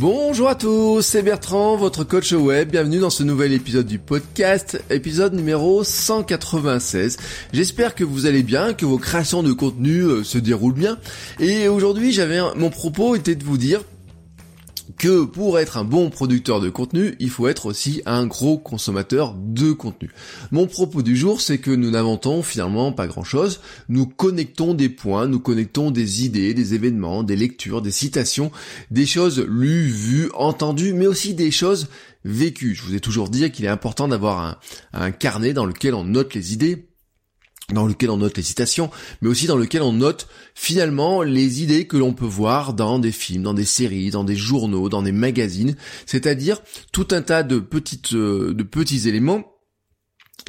Bonjour à tous, c'est Bertrand, votre coach web. Bienvenue dans ce nouvel épisode du podcast, épisode numéro 196. J'espère que vous allez bien, que vos créations de contenu euh, se déroulent bien. Et aujourd'hui, j'avais mon propos était de vous dire que pour être un bon producteur de contenu, il faut être aussi un gros consommateur de contenu. Mon propos du jour, c'est que nous n'inventons finalement pas grand-chose. Nous connectons des points, nous connectons des idées, des événements, des lectures, des citations, des choses lues, vues, entendues, mais aussi des choses vécues. Je vous ai toujours dit qu'il est important d'avoir un, un carnet dans lequel on note les idées, dans lequel on note les citations, mais aussi dans lequel on note finalement les idées que l'on peut voir dans des films, dans des séries, dans des journaux, dans des magazines, c'est-à-dire tout un tas de petites euh, de petits éléments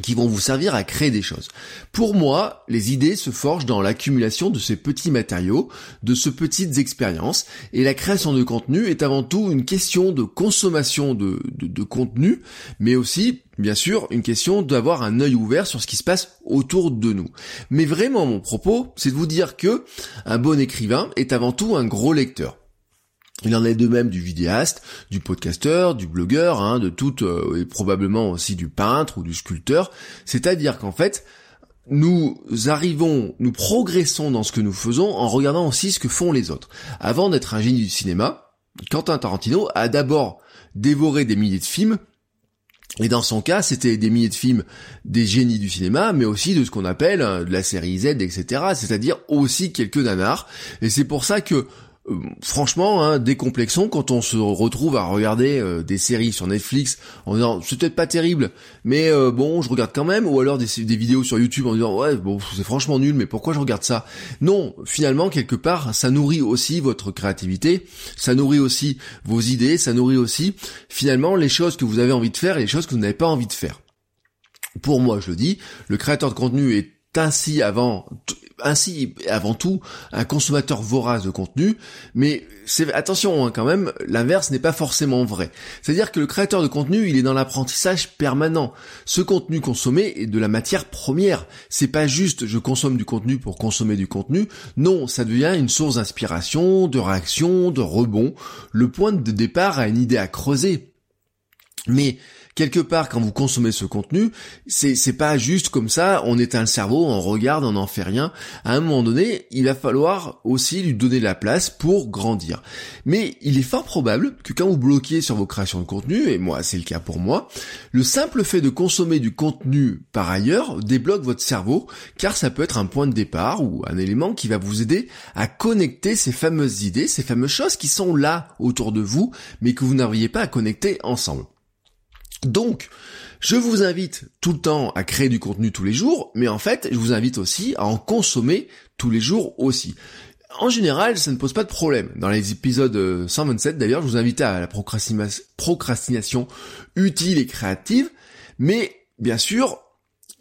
qui vont vous servir à créer des choses. Pour moi, les idées se forgent dans l'accumulation de ces petits matériaux, de ces petites expériences, et la création de contenu est avant tout une question de consommation de, contenu, mais aussi, bien sûr, une question d'avoir un œil ouvert sur ce qui se passe autour de nous. Mais vraiment, mon propos, c'est de vous dire que un bon écrivain est avant tout un gros lecteur. Il en est de même du vidéaste, du podcasteur, du blogueur, hein, de tout, euh, et probablement aussi du peintre ou du sculpteur. C'est-à-dire qu'en fait, nous arrivons, nous progressons dans ce que nous faisons en regardant aussi ce que font les autres. Avant d'être un génie du cinéma, Quentin Tarantino a d'abord dévoré des milliers de films, et dans son cas, c'était des milliers de films des génies du cinéma, mais aussi de ce qu'on appelle euh, de la série Z, etc. C'est-à-dire aussi quelques nanars. Et c'est pour ça que franchement, hein, décomplexons quand on se retrouve à regarder euh, des séries sur Netflix en disant c'est peut-être pas terrible, mais euh, bon, je regarde quand même, ou alors des, vidéos sur YouTube en disant ouais, bon, c'est franchement nul, mais pourquoi je regarde ça? Non, finalement, quelque part, ça nourrit aussi votre créativité, ça nourrit aussi vos idées, ça nourrit aussi finalement les choses que vous avez envie de faire et les choses que vous n'avez pas envie de faire. Pour moi, je le dis, le créateur de contenu est ainsi avant ainsi avant tout un consommateur vorace de contenu, mais attention hein, quand même, l'inverse n'est pas forcément vrai. C'est-à-dire que le créateur de contenu, il est dans l'apprentissage permanent. Ce contenu consommé est de la matière première. C'est pas juste je consomme du contenu pour consommer du contenu. Non, ça devient une source d'inspiration, de réaction, de rebond, le point de départ à une idée à creuser. Mais quelque part quand vous consommez ce contenu, c'est pas juste comme ça, on éteint le cerveau, on regarde, on n'en fait rien. À un moment donné, il va falloir aussi lui donner la place pour grandir. Mais il est fort probable que quand vous bloquez sur vos créations de contenu, et moi c'est le cas pour moi, le simple fait de consommer du contenu par ailleurs débloque votre cerveau, car ça peut être un point de départ ou un élément qui va vous aider à connecter ces fameuses idées, ces fameuses choses qui sont là autour de vous, mais que vous n'arriviez pas à connecter ensemble. Donc, je vous invite tout le temps à créer du contenu tous les jours, mais en fait, je vous invite aussi à en consommer tous les jours aussi. En général, ça ne pose pas de problème. Dans les épisodes 127, d'ailleurs, je vous invite à la procrastination utile et créative, mais bien sûr,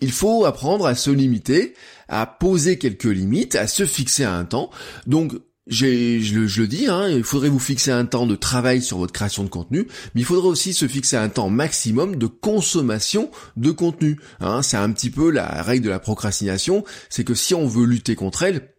il faut apprendre à se limiter, à poser quelques limites, à se fixer à un temps. Donc, je, le dis, hein, il faudrait vous fixer un temps de travail sur votre création de contenu, mais il faudrait aussi se fixer un temps maximum de consommation de contenu. Hein. c'est un petit peu la règle de la procrastination, c'est que si on veut lutter contre elle,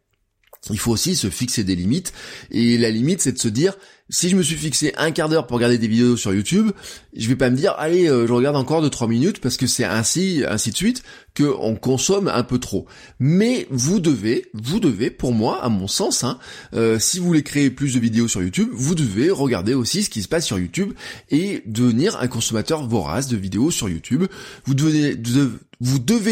il faut aussi se fixer des limites, et la limite c'est de se dire, si je me suis fixé un quart d'heure pour regarder des vidéos sur YouTube, je vais pas me dire allez euh, je regarde encore de 3 minutes parce que c'est ainsi ainsi de suite que on consomme un peu trop. Mais vous devez, vous devez, pour moi, à mon sens, hein, euh, si vous voulez créer plus de vidéos sur YouTube, vous devez regarder aussi ce qui se passe sur YouTube et devenir un consommateur vorace de vidéos sur YouTube. Vous devez,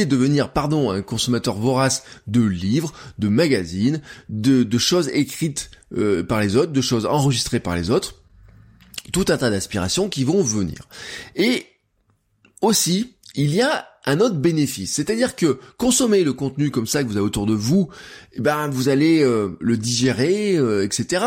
devenir, pardon, un consommateur vorace de livres, de magazines, de choses écrites euh, par les autres, de choses enregistrées par les autres, tout un tas d'aspirations qui vont venir. Et aussi, il y a un autre bénéfice. C'est-à-dire que consommer le contenu comme ça que vous avez autour de vous, eh ben vous allez euh, le digérer, euh, etc.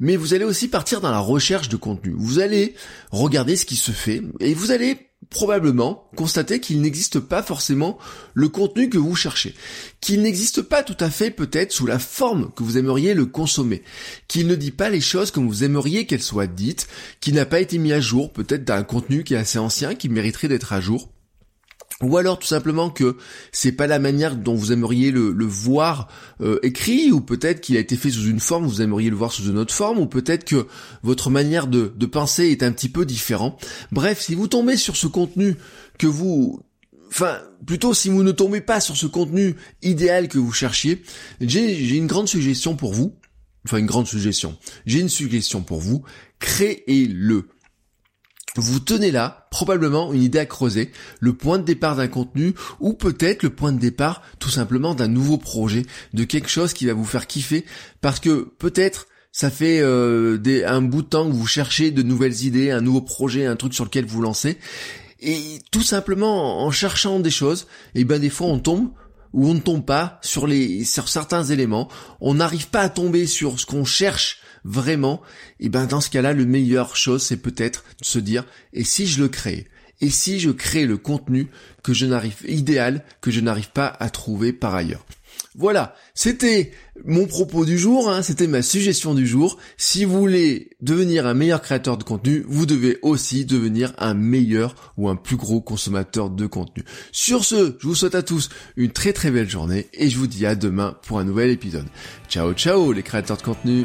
Mais vous allez aussi partir dans la recherche de contenu. Vous allez regarder ce qui se fait et vous allez probablement constater qu'il n'existe pas forcément le contenu que vous cherchez, qu'il n'existe pas tout à fait peut-être sous la forme que vous aimeriez le consommer, qu'il ne dit pas les choses comme vous aimeriez qu'elles soient dites, qu'il n'a pas été mis à jour peut-être d'un contenu qui est assez ancien, qui mériterait d'être à jour. Ou alors tout simplement que c'est pas la manière dont vous aimeriez le, voir euh, écrit, ou peut-être qu'il a été fait sous une forme, vous aimeriez le voir sous une autre forme, ou peut-être que votre manière de, de penser est un petit peu différent. Bref, si vous tombez sur ce contenu que vous enfin, plutôt si vous ne tombez pas sur ce contenu idéal que vous cherchiez, j'ai une grande suggestion pour vous. Enfin, une grande suggestion. J'ai une suggestion pour vous. Créez-le vous tenez là probablement une idée à creuser, le point de départ d'un contenu ou peut-être le point de départ tout simplement d'un nouveau projet, de quelque chose qui va vous faire kiffer parce que peut-être ça fait euh, des, un bout de temps que vous cherchez de nouvelles idées, un nouveau projet, un truc sur lequel vous lancez et tout simplement en cherchant des choses, et eh ben des fois on tombe ou on ne tombe pas sur les sur certains éléments, on n'arrive pas à tomber sur ce qu'on cherche vraiment, et ben dans ce cas-là, le meilleur chose, c'est peut-être de se dire, et si je le crée? Et si je crée le contenu que je n'arrive, idéal, que je n'arrive pas à trouver par ailleurs? Voilà, c'était mon propos du jour, hein, c'était ma suggestion du jour. Si vous voulez devenir un meilleur créateur de contenu, vous devez aussi devenir un meilleur ou un plus gros consommateur de contenu. Sur ce, je vous souhaite à tous une très très belle journée et je vous dis à demain pour un nouvel épisode. Ciao ciao les créateurs de contenu